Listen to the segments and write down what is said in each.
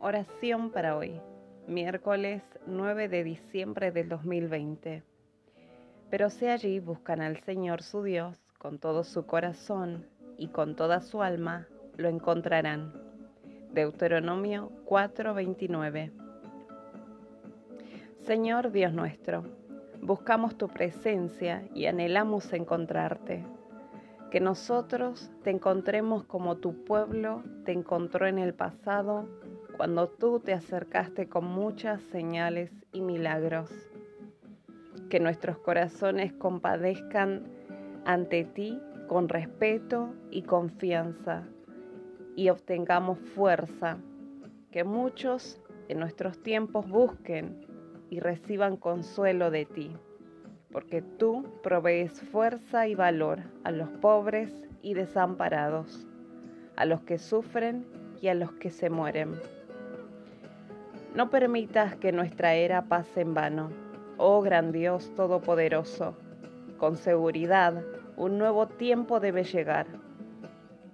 Oración para hoy, miércoles 9 de diciembre del 2020. Pero si allí buscan al Señor su Dios con todo su corazón y con toda su alma, lo encontrarán. Deuteronomio 4:29. Señor Dios nuestro, buscamos tu presencia y anhelamos encontrarte. Que nosotros te encontremos como tu pueblo te encontró en el pasado cuando tú te acercaste con muchas señales y milagros. Que nuestros corazones compadezcan ante ti con respeto y confianza y obtengamos fuerza. Que muchos en nuestros tiempos busquen y reciban consuelo de ti, porque tú provees fuerza y valor a los pobres y desamparados, a los que sufren y a los que se mueren. No permitas que nuestra era pase en vano, oh gran Dios Todopoderoso. Con seguridad, un nuevo tiempo debe llegar.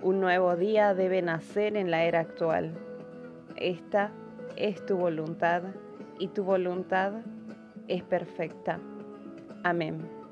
Un nuevo día debe nacer en la era actual. Esta es tu voluntad y tu voluntad es perfecta. Amén.